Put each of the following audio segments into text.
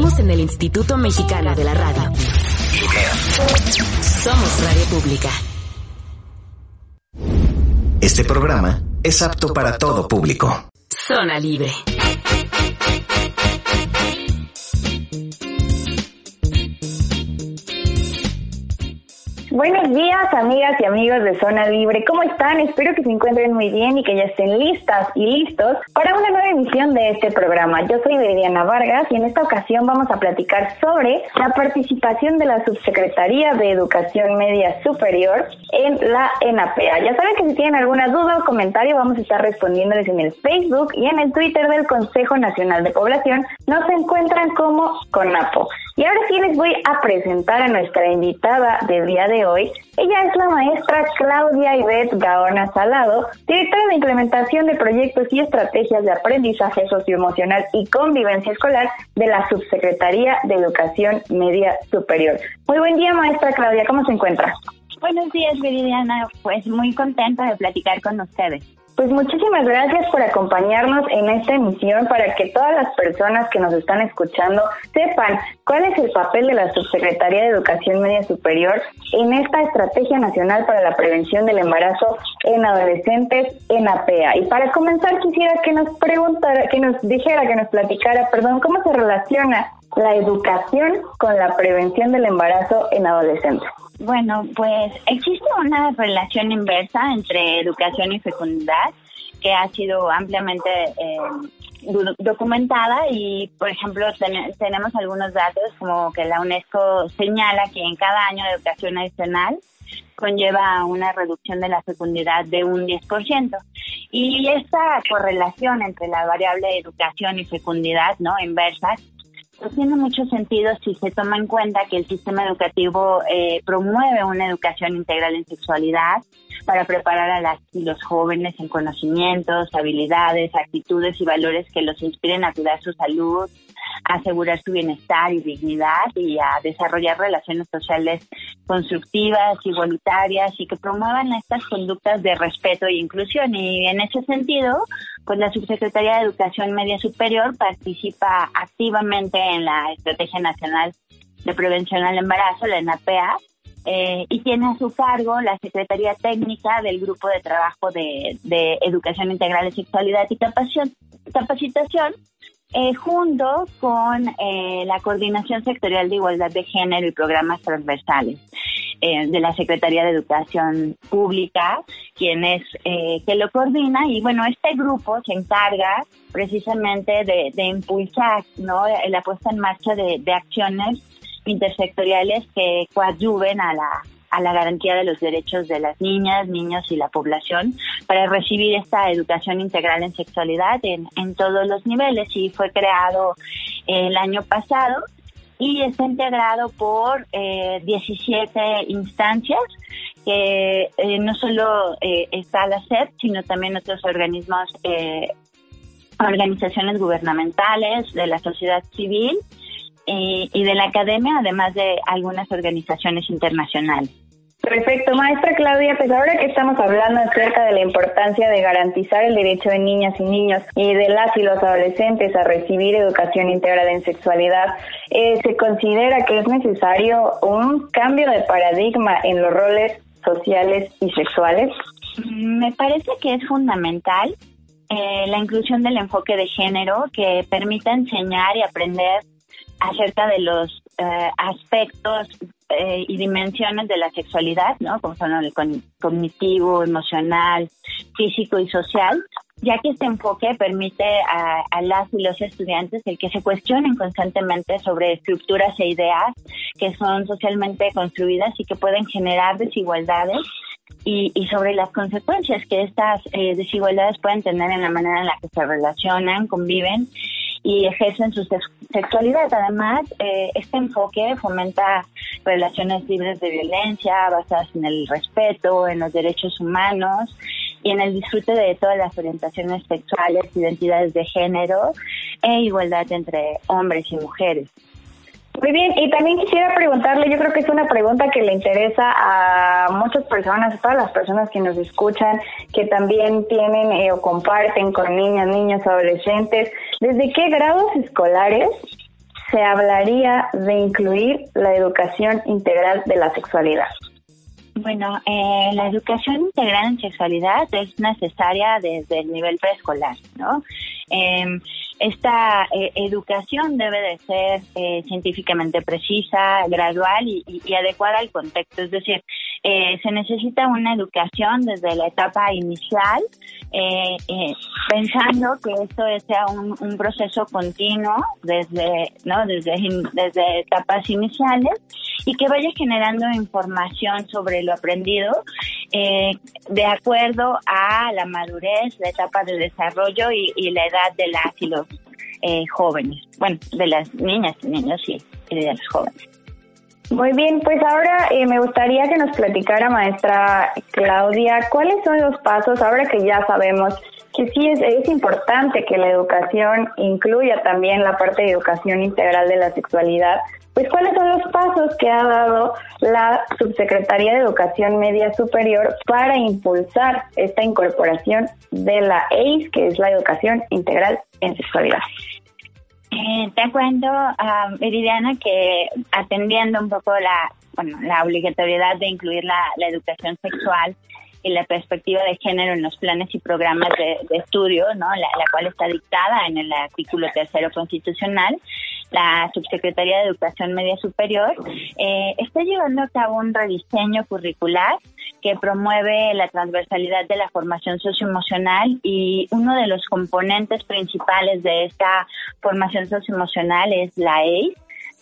En el Instituto Mexicano de la Radio. Somos Radio Pública. Este programa es apto para todo público. Zona Libre. Buenos días, amigas y amigos de Zona Libre. ¿Cómo están? Espero que se encuentren muy bien y que ya estén listas y listos para una nueva emisión de este programa. Yo soy Veridiana Vargas y en esta ocasión vamos a platicar sobre la participación de la Subsecretaría de Educación Media Superior en la ENAPEA. Ya saben que si tienen alguna duda o comentario vamos a estar respondiéndoles en el Facebook y en el Twitter del Consejo Nacional de Población. Nos encuentran como CONAPO. Y ahora sí les voy a presentar a nuestra invitada del día de hoy. Ella es la maestra Claudia Ivette Gaona Salado, directora de implementación de proyectos y estrategias de aprendizaje socioemocional y convivencia escolar de la Subsecretaría de Educación Media Superior. Muy buen día, maestra Claudia, ¿cómo se encuentra? Buenos días, Viridiana. Pues muy contenta de platicar con ustedes. Pues muchísimas gracias por acompañarnos en esta emisión para que todas las personas que nos están escuchando sepan cuál es el papel de la Subsecretaría de Educación Media Superior en esta Estrategia Nacional para la Prevención del Embarazo en Adolescentes en APEA. Y para comenzar quisiera que nos preguntara, que nos dijera, que nos platicara, perdón, cómo se relaciona la educación con la prevención del embarazo en adolescentes. Bueno, pues existe una relación inversa entre educación y fecundidad que ha sido ampliamente eh, documentada y, por ejemplo, tenemos algunos datos como que la UNESCO señala que en cada año de educación adicional conlleva una reducción de la fecundidad de un 10%. Y esta correlación entre la variable educación y fecundidad, ¿no? Inversa, tiene mucho sentido si se toma en cuenta que el sistema educativo eh, promueve una educación integral en sexualidad para preparar a las y los jóvenes en conocimientos, habilidades, actitudes y valores que los inspiren a cuidar su salud, a asegurar su bienestar y dignidad y a desarrollar relaciones sociales constructivas, igualitarias y que promuevan estas conductas de respeto e inclusión. Y en ese sentido, pues la Subsecretaría de Educación Media Superior participa activamente en la Estrategia Nacional de Prevención al Embarazo, la ENAPEA, eh, y tiene a su cargo la Secretaría Técnica del Grupo de Trabajo de, Educación Integral y Sexualidad y Capacitación, eh, junto con eh, la Coordinación Sectorial de Igualdad de Género y Programas Transversales de la Secretaría de Educación Pública, quien es que lo coordina y bueno, este grupo se encarga precisamente de, impulsar ¿no? la puesta en marcha de, de acciones intersectoriales que coadyuven a la, a la garantía de los derechos de las niñas, niños y la población para recibir esta educación integral en sexualidad en, en todos los niveles y fue creado el año pasado y está integrado por eh, 17 instancias que eh, no solo eh, está la SEP, sino también otros organismos, eh, organizaciones gubernamentales, de la sociedad civil y, de la academia, además de algunas organizaciones internacionales. Perfecto, maestra Claudia, pues ahora que estamos hablando acerca de la importancia de garantizar el derecho de niñas y niños y de las y los adolescentes a recibir educación integral en sexualidad, eh, ¿se considera que es necesario un cambio de paradigma en los roles sociales y sexuales? Me parece que es fundamental eh, la inclusión del enfoque de género que permita enseñar y aprender acerca de los eh, aspectos eh, y dimensiones de la sexualidad, ¿no? Como son el cognitivo, emocional, físico y social, ya que este enfoque permite a, a, las y los estudiantes el que se cuestionen constantemente sobre estructuras e ideas que son socialmente construidas y que pueden generar desigualdades y, y sobre las consecuencias que estas eh, desigualdades pueden tener en la manera en la que se relacionan, conviven y ejercen su sexualidad. Además, eh, este enfoque fomenta relaciones libres de violencia, basadas en el respeto, en los derechos humanos y en el disfrute de todas las orientaciones sexuales, identidades de género e igualdad entre hombres y mujeres. Muy bien, y también quisiera preguntarle, yo creo que es una pregunta que le interesa a muchas personas, a todas las personas que nos escuchan, que también tienen eh, o comparten con niñas, niños, adolescentes, ¿desde qué grados escolares se hablaría de incluir la educación integral de la sexualidad? Bueno, eh, la educación integral en sexualidad es necesaria desde el nivel preescolar, ¿no? Eh, esta eh, educación debe de ser eh, científicamente precisa, gradual y, y, adecuada al contexto. Es decir, eh, se necesita una educación desde la etapa inicial, pensando que esto sea un, un, proceso continuo desde, ¿no? desde, desde etapas iniciales y que vaya generando información sobre lo aprendido de acuerdo a la madurez, la etapa de desarrollo y, y la edad de las y los eh, jóvenes, bueno, de las niñas y niños y, de los jóvenes. Muy bien, pues ahora eh, me gustaría que nos platicara, maestra Claudia, cuáles son los pasos, ahora que ya sabemos que sí es, es importante que la educación incluya también la parte de educación integral de la sexualidad, pues cuáles son los pasos que ha dado la Subsecretaría de Educación Media Superior para impulsar esta incorporación de la EIS, que es la educación integral en sexualidad. Eh, te cuento, uh, Meridiana, que atendiendo un poco la, bueno, la obligatoriedad de incluir la, la educación sexual y la perspectiva de género en los planes y programas de, de estudio, ¿no? La, la, cual está dictada en el artículo tercero constitucional, la Subsecretaría de Educación Media Superior, eh, está llevando a cabo un rediseño curricular que promueve la transversalidad de la formación socioemocional y uno de los componentes principales de esta formación socioemocional es la EI,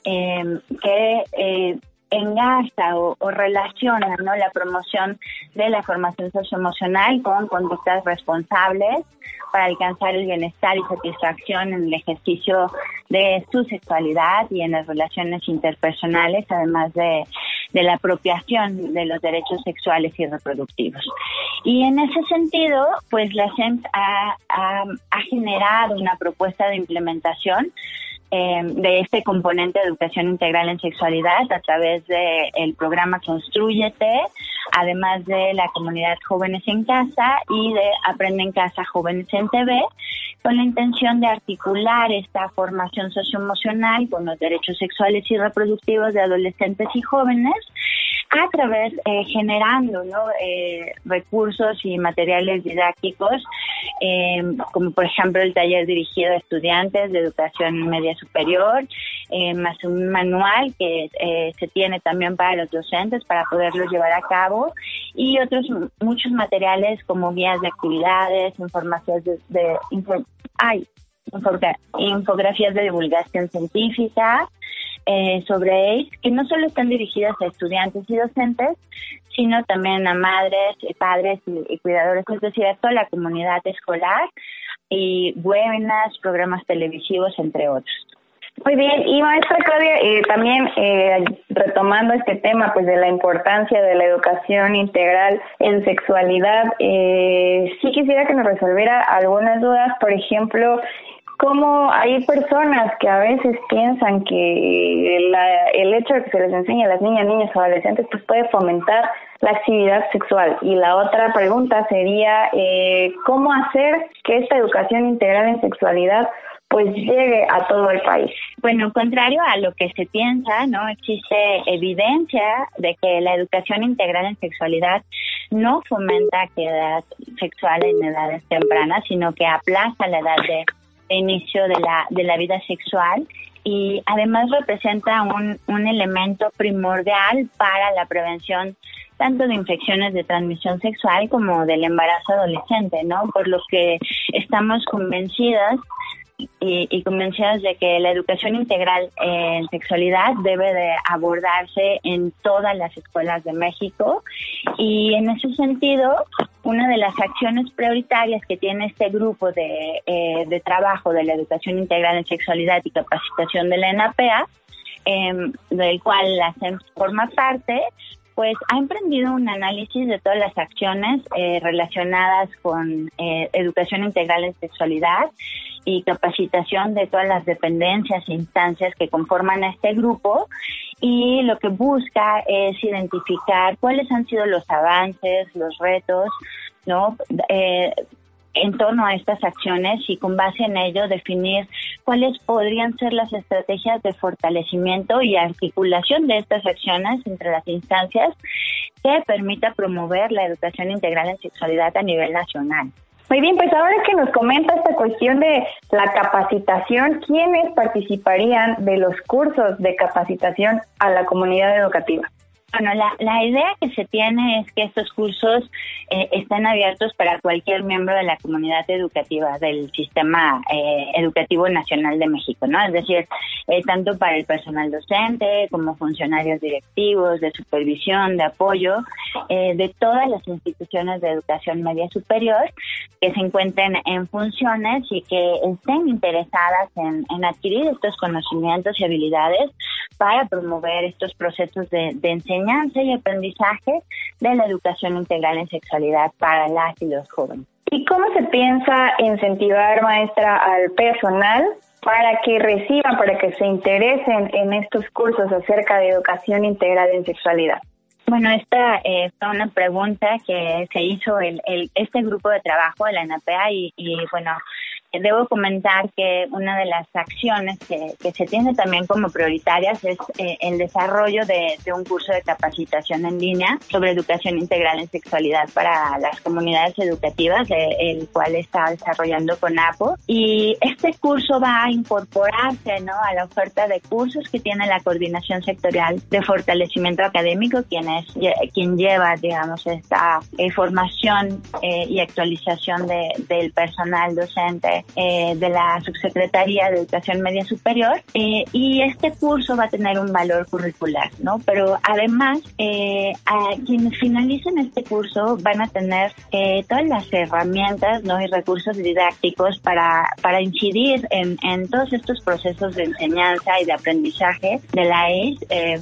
eh, que eh, engaza o, relaciona ¿no? la promoción de la formación socioemocional con conductas responsables para alcanzar el bienestar y satisfacción en el ejercicio de su sexualidad y en las relaciones interpersonales, además de, de la apropiación de los derechos sexuales y reproductivos. Y en ese sentido, pues la CENS ha, ha, ha generado una propuesta de implementación eh, de este componente de educación integral en sexualidad a través del el programa Construyete, además de la comunidad Jóvenes en Casa y de Aprende en Casa Jóvenes en TV, con la intención de articular esta formación socioemocional con los derechos sexuales y reproductivos de adolescentes y jóvenes a través, eh, generando eh, recursos y materiales didácticos, eh, como por ejemplo el taller dirigido a estudiantes de educación media superior, eh, más un manual que eh, se tiene también para los docentes para poderlo llevar a cabo y otros muchos materiales como guías de actividades, informaciones de, de ay, infografías de divulgación científica, eh, sobre AIDS, que no solo están dirigidas a estudiantes y docentes, sino también a madres, padres y, cuidadores, es decir, a toda la comunidad escolar y webinars, programas televisivos, entre otros. Muy bien, y maestra Claudia, eh, también eh, retomando este tema pues de la importancia de la educación integral en sexualidad, eh, sí quisiera que nos resolviera algunas dudas, por ejemplo, cómo hay personas que a veces piensan que la, el hecho de que se les enseñe a las niñas, niños adolescentes pues puede fomentar la actividad sexual. Y la otra pregunta sería, eh, ¿cómo hacer que esta educación integral en sexualidad pues llegue a todo el país. Bueno, contrario a lo que se piensa, ¿no? Existe evidencia de que la educación integral en sexualidad no fomenta actividad sexual en edades tempranas, sino que aplaza la edad de inicio de la, de la vida sexual y además representa un, un elemento primordial para la prevención tanto de infecciones de transmisión sexual como del embarazo adolescente, ¿no? Por lo que estamos convencidas y, y, convencidas de que la educación integral en sexualidad debe de abordarse en todas las escuelas de México y en ese sentido una de las acciones prioritarias que tiene este grupo de, eh, de trabajo de la educación integral en sexualidad y capacitación de la ENAPEA, eh, del cual la CEM forma parte, pues ha emprendido un análisis de todas las acciones eh, relacionadas con eh, educación integral en sexualidad y capacitación de todas las dependencias e instancias que conforman a este grupo y lo que busca es identificar cuáles han sido los avances, los retos, ¿no? Eh, en torno a estas acciones y con base en ello definir cuáles podrían ser las estrategias de fortalecimiento y articulación de estas acciones entre las instancias que permita promover la educación integral en sexualidad a nivel nacional. Muy bien, pues ahora que nos comenta esta cuestión de la capacitación, ¿quiénes participarían de los cursos de capacitación a la comunidad educativa? Bueno, la, la idea que se tiene es que estos cursos eh, estén abiertos para cualquier miembro de la comunidad educativa del sistema eh, educativo nacional de México, ¿no? Es decir, eh, tanto para el personal docente como funcionarios directivos, de supervisión, de apoyo, eh, de todas las instituciones de educación media superior que se encuentren en funciones y que estén interesadas en, adquirir estos conocimientos y habilidades para promover estos procesos de enseñanza y aprendizaje de la educación integral en sexualidad para las y los jóvenes. ¿Y cómo se piensa incentivar, maestra, al personal para que reciban, para que se interesen en estos cursos acerca de educación integral en sexualidad? Bueno, esta es una pregunta que se hizo el, el, este grupo de trabajo de la NAPEA y bueno, debo comentar que una de las acciones que, se tiene también como prioritarias es eh, el desarrollo de, un curso de capacitación en línea sobre educación integral en sexualidad para las comunidades educativas, eh, el cual está desarrollando con APO. Y este curso va a incorporarse ¿no? a la oferta de cursos que tiene la Coordinación Sectorial de Fortalecimiento Académico, quien, es, quien lleva, digamos, esta eh, formación eh, y actualización de, del personal docente eh, de la Subsecretaría de Educación Media Superior eh, y este curso va a tener un valor curricular, ¿no? Pero además, eh, a quienes finalicen este curso van a tener eh, todas las herramientas, ¿no? Y recursos didácticos para, para incidir en, todos estos procesos de enseñanza y de aprendizaje de la EIS eh,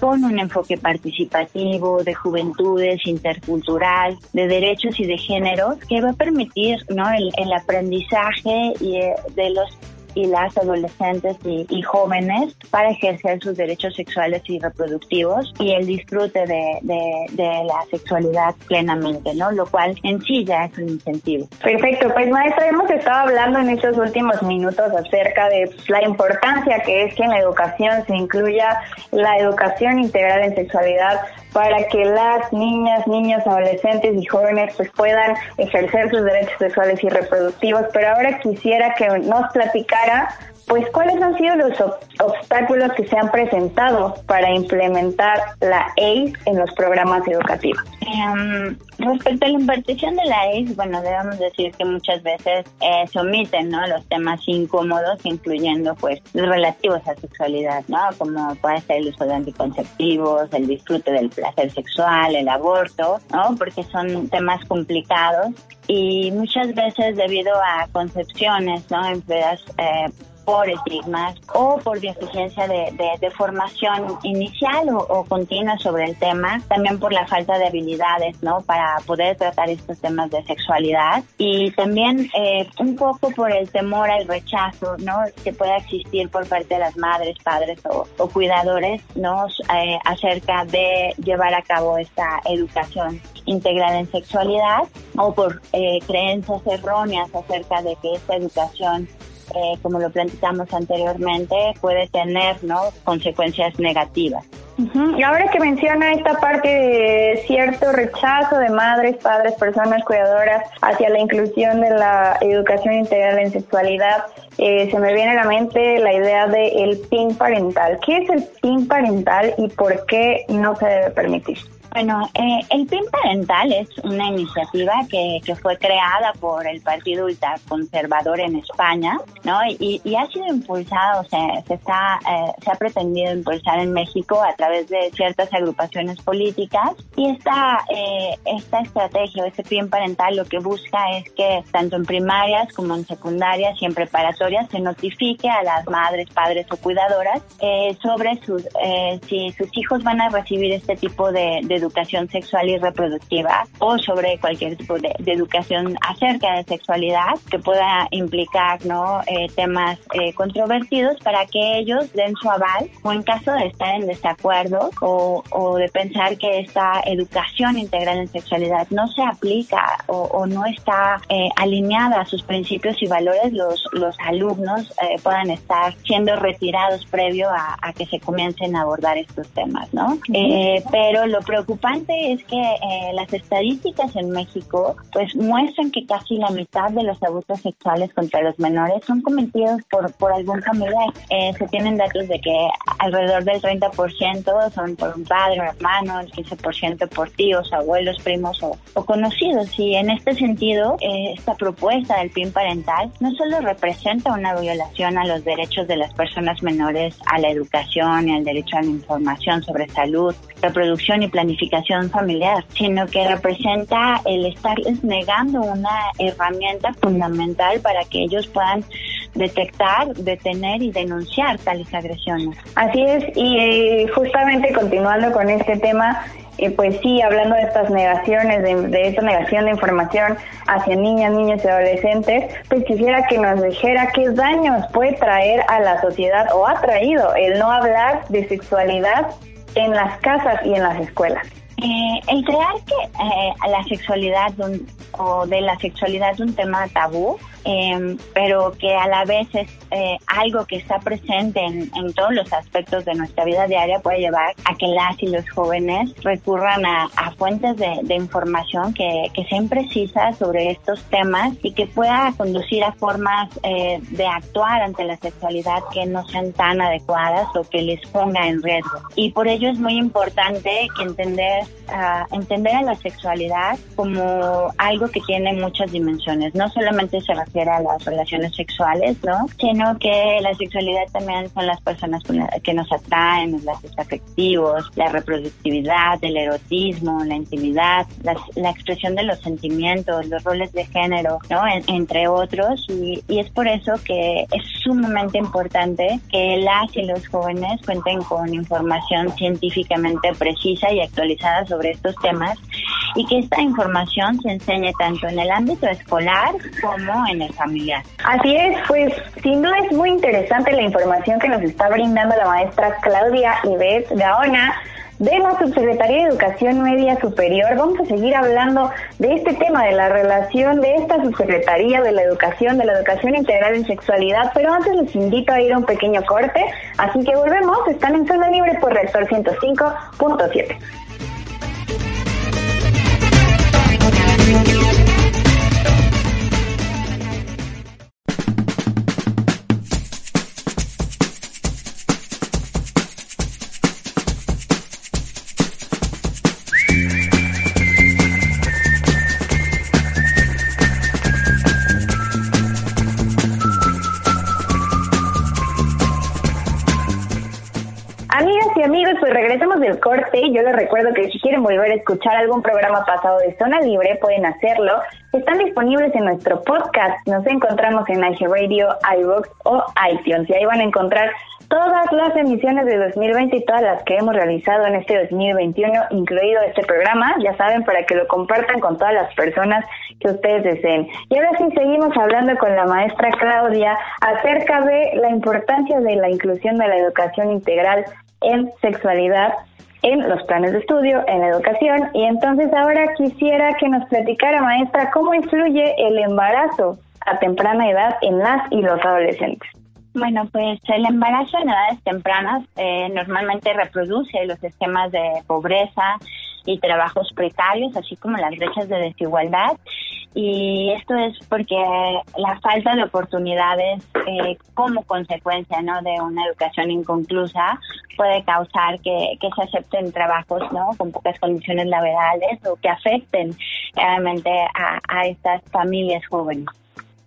con un enfoque participativo, de juventudes, intercultural, de derechos y de género, que va a permitir, ¿no? el, el aprendizaje y eh, de los y las adolescentes y, jóvenes para ejercer sus derechos sexuales y reproductivos y el disfrute de, de, de, la sexualidad plenamente, ¿no? Lo cual en sí ya es un incentivo. Perfecto, pues maestra, hemos estado hablando en estos últimos minutos acerca de la importancia que es que en la educación se incluya la educación integral en sexualidad para que las niñas, niños, adolescentes y jóvenes pues puedan ejercer sus derechos sexuales y reproductivos. Pero ahora quisiera que nos platicara pues, ¿cuáles han sido los obstáculos que se han presentado para implementar la ACE en los programas educativos? Um, respecto a la impartición de la ACE, bueno, debemos decir que muchas veces eh, se omiten, ¿no? Los temas incómodos, incluyendo, pues, los relativos a sexualidad, ¿no? Como puede ser el uso de anticonceptivos, el disfrute del placer sexual, el aborto, ¿no? Porque son temas complicados y muchas veces debido a concepciones, ¿no? Enfermedades eh, por estigmas o por deficiencia de, formación inicial o, continua sobre el tema, también por la falta de habilidades, ¿no? Para poder tratar estos temas de sexualidad y también eh, un poco por el temor al rechazo, ¿no? Que pueda existir por parte de las madres, padres o, o cuidadores, ¿no? Eh, acerca de llevar a cabo esta educación integral en sexualidad o por eh, creencias erróneas acerca de que esta educación eh, como lo platicamos anteriormente, puede tener ¿no? consecuencias negativas. Y ahora que menciona esta parte de cierto rechazo de madres, padres, personas cuidadoras hacia la inclusión de la educación integral en sexualidad, eh, se me viene a la mente la idea de el PIN parental. ¿Qué es el PIN parental y por qué no se debe permitir? Bueno, eh, el PIN parental es una iniciativa que, que, fue creada por el Partido Ultraconservador en España, ¿no? Y, y ha sido impulsado, o sea, se, está, eh, se ha pretendido impulsar en México a través de ciertas agrupaciones políticas y esta, eh, esta estrategia, este PIN parental, lo que busca es que tanto en primarias como en secundarias y en preparatorias se notifique a las madres, padres o cuidadoras eh, sobre sus, eh, si sus hijos van a recibir este tipo de, de educación sexual y reproductiva o sobre cualquier tipo de, educación acerca de sexualidad que pueda implicar no eh, temas eh, controvertidos para que ellos den su aval o en caso de estar en desacuerdo o, o de pensar que esta educación integral en sexualidad no se aplica o, no está eh, alineada a sus principios y valores, los, los alumnos puedan estar siendo retirados previo a, a, que se comiencen a abordar estos temas, ¿no? pero lo preocupante es que las estadísticas en México pues muestran que casi la mitad de los abusos sexuales contra los menores son cometidos por, por algún familiar. Eh, se tienen datos de que alrededor del 30% son por un padre o hermano, el 15% por tíos, abuelos, primos o, conocidos. Y en este sentido, eh, esta propuesta del PIN parental no solo representa una violación a los derechos de las personas menores a la educación y al derecho a la información sobre salud, reproducción y planificación familiar, sino que representa el estarles negando una herramienta fundamental para que ellos puedan detectar, detener y denunciar tales agresiones. Así es, y eh, justamente continuando con este tema, eh, pues sí, hablando de estas negaciones, de, esta negación de información hacia niñas, niños y adolescentes, pues quisiera que nos dijera qué daños puede traer a la sociedad o ha traído el no hablar de sexualidad en las casas y en las escuelas. Eh, el crear que eh, la sexualidad o de la sexualidad un tema tabú Em, pero que a la vez es eh, algo que está presente en, todos los aspectos de nuestra vida diaria, puede llevar a que las y los jóvenes recurran a, fuentes de, información que, sean precisas sobre estos temas y que pueda conducir a formas eh, de actuar ante la sexualidad que no sean tan adecuadas o que les ponga en riesgo. Y por ello es muy importante que entender, uh, entender a la sexualidad como algo que tiene muchas dimensiones. No solamente se las relaciones sexuales, ¿no? Sino que la sexualidad también son las personas que nos atraen, los lazos afectivos, la reproductividad, el erotismo, la intimidad, la, expresión de los sentimientos, los roles de género, ¿no? entre otros. Y, y es por eso que es sumamente importante que las y los jóvenes cuenten con información científicamente precisa y actualizada sobre estos temas y que esta información se enseñe tanto en el ámbito escolar como en el familiar. Así es, pues sin duda es muy interesante la información que nos está brindando la maestra Claudia Ives Gaona de la Subsecretaría de Educación Media Superior. Vamos a seguir hablando de este tema, de la relación de esta Subsecretaría de la Educación, de la Educación Integral en Sexualidad, pero antes les invito a ir a un pequeño corte, así que volvemos, están en Zona Libre por Rector 105.7. regresamos del corte. Yo les recuerdo que si quieren volver a escuchar algún programa pasado de Zona Libre, pueden hacerlo. Están disponibles en nuestro podcast. Nos encontramos en Radio, iVoox o iTunes. Y ahí van a encontrar todas las emisiones de 2020 y todas las que hemos realizado en este 2021, incluido este programa. Ya saben, para que lo compartan con todas las personas que ustedes deseen. Y ahora sí seguimos hablando con la maestra Claudia acerca de la importancia de la inclusión de la educación integral en sexualidad en los planes de estudio, en la educación. Y entonces ahora quisiera que nos platicara, maestra, cómo influye el embarazo a temprana edad en las y los adolescentes. Bueno, pues el embarazo en edades tempranas eh, normalmente reproduce los esquemas de pobreza y trabajos precarios, así como las brechas de desigualdad y esto es porque la falta de oportunidades eh, como consecuencia ¿no? de una educación inconclusa puede causar que, que se acepten trabajos ¿no? con pocas condiciones laborales o que afecten realmente a, a estas familias jóvenes.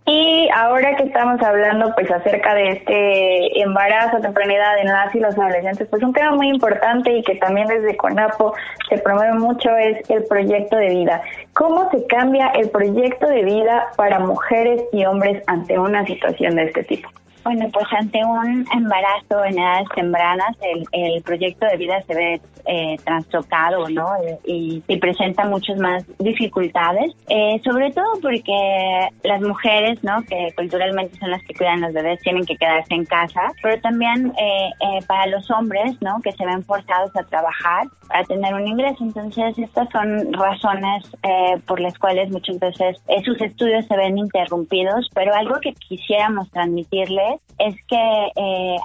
Y ahora que estamos hablando pues acerca de este embarazo edad en las y los adolescentes, pues un tema muy importante y que también desde CONAPO se promueve mucho es el proyecto de vida. ¿Cómo se cambia el proyecto de vida para mujeres y hombres ante una situación de este tipo? Bueno, pues ante un embarazo en edades tempranas, el, el proyecto de vida se ve eh, trastocado, ¿no? Y, y, presenta muchas más dificultades, eh, sobre todo porque las mujeres, ¿no? Que culturalmente son las que cuidan los bebés, tienen que quedarse en casa, pero también eh, eh, para los hombres, ¿no? Que se ven forzados a trabajar para tener un ingreso. Entonces, estas son razones eh, por las cuales muchas veces eh, sus estudios se ven interrumpidos, pero algo que quisiéramos transmitirles es que eh,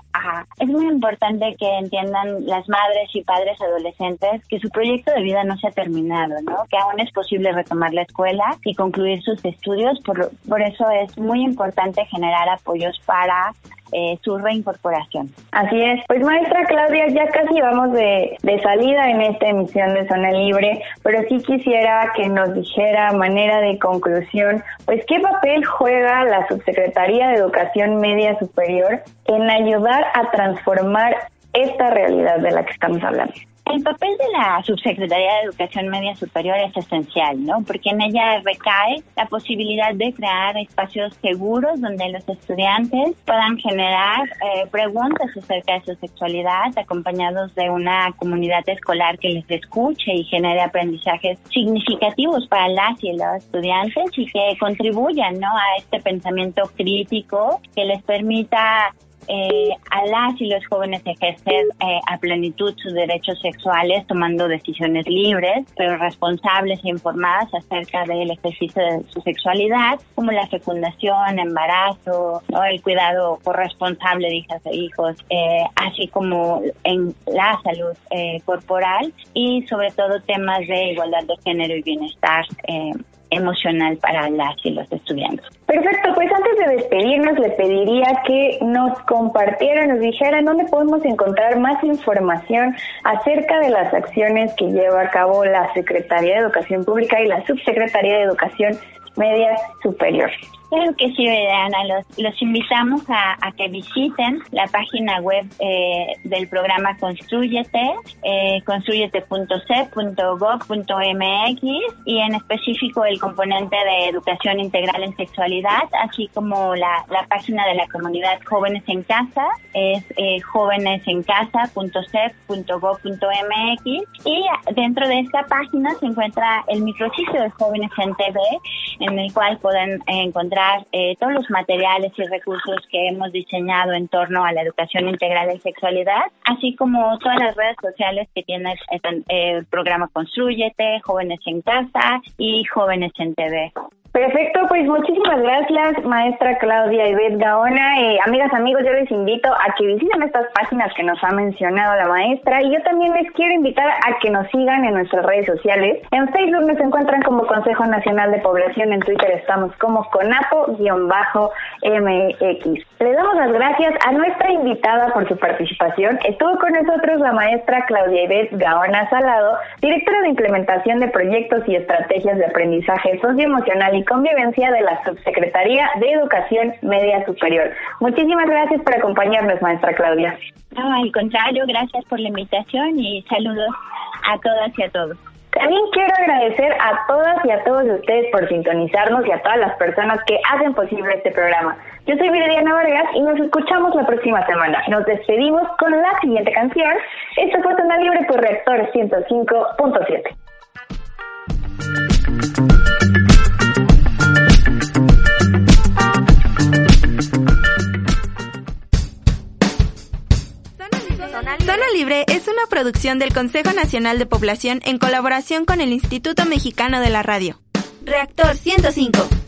es muy importante que entiendan las madres y padres adolescentes que su proyecto de vida no se ha terminado, ¿no? Que aún es posible retomar la escuela y concluir sus estudios. Por, por eso es muy importante generar apoyos para eh, su reincorporación. Así es. Pues maestra Claudia, ya casi vamos de, de, salida en esta emisión de Zona Libre, pero sí quisiera que nos dijera manera de conclusión, pues qué papel juega la Subsecretaría de Educación Media Superior en ayudar a transformar esta realidad de la que estamos hablando. El papel de la Subsecretaría de Educación Media Superior es esencial, ¿no? Porque en ella recae la posibilidad de crear espacios seguros donde los estudiantes puedan generar eh, preguntas acerca de su sexualidad, acompañados de una comunidad escolar que les escuche y genere aprendizajes significativos para las y los estudiantes y que contribuyan, ¿no? A este pensamiento crítico que les permita eh, a las y los jóvenes ejercer eh, a plenitud sus derechos sexuales tomando decisiones libres, pero responsables e informadas acerca del ejercicio de su sexualidad, como la fecundación, embarazo, ¿no? el cuidado corresponsable de hijas e hijos, eh, así como en la salud eh, corporal y sobre todo temas de igualdad de género y bienestar eh, emocional para las y los estudiantes. Perfecto, pues antes de despedirnos le pediría que nos compartieran, nos dijeran dónde podemos encontrar más información acerca de las acciones que lleva a cabo la Secretaría de Educación Pública y la Subsecretaría de Educación Media Superior. Claro que sí, Ana. Los, los invitamos a, a, que visiten la página web eh, del programa Construyete, eh, construyete.c.gov.mx y en específico el componente de educación integral en sexualidad, así como la, la página de la comunidad Jóvenes en Casa, es eh, jóvenesencasa.c.gov.mx y dentro de esta página se encuentra el micrositio de Jóvenes en TV, en el cual pueden encontrar eh, todos los materiales y recursos que hemos diseñado en torno a la educación integral en sexualidad, así como todas las redes sociales que tiene el, el programa Construyete, Jóvenes en Casa y Jóvenes en TV. Perfecto, pues muchísimas gracias, maestra Claudia Ibet Gaona. Eh, amigas, amigos, yo les invito a que visiten estas páginas que nos ha mencionado la maestra y yo también les quiero invitar a que nos sigan en nuestras redes sociales. En Facebook nos encuentran como Consejo Nacional de Población, en Twitter estamos como CONAPO-MX. Le damos las gracias a nuestra invitada por su participación. Estuvo con nosotros la maestra Claudia Ibet Gaona Salado, directora de implementación de proyectos y estrategias de aprendizaje socioemocional y convivencia de la Subsecretaría de Educación Media Superior. Muchísimas gracias por acompañarnos, maestra Claudia. No, al contrario, gracias por la invitación y saludos a todas y a todos. También quiero agradecer a todas y a todos ustedes por sintonizarnos y a todas las personas que hacen posible este programa. Yo soy Viridiana Vargas y nos escuchamos la próxima semana. Nos despedimos con la siguiente canción. Esto fue Zona Libre por Reactor 105.7. Zona Libre es una producción del Consejo Nacional de Población en colaboración con el Instituto Mexicano de la Radio. Reactor 105.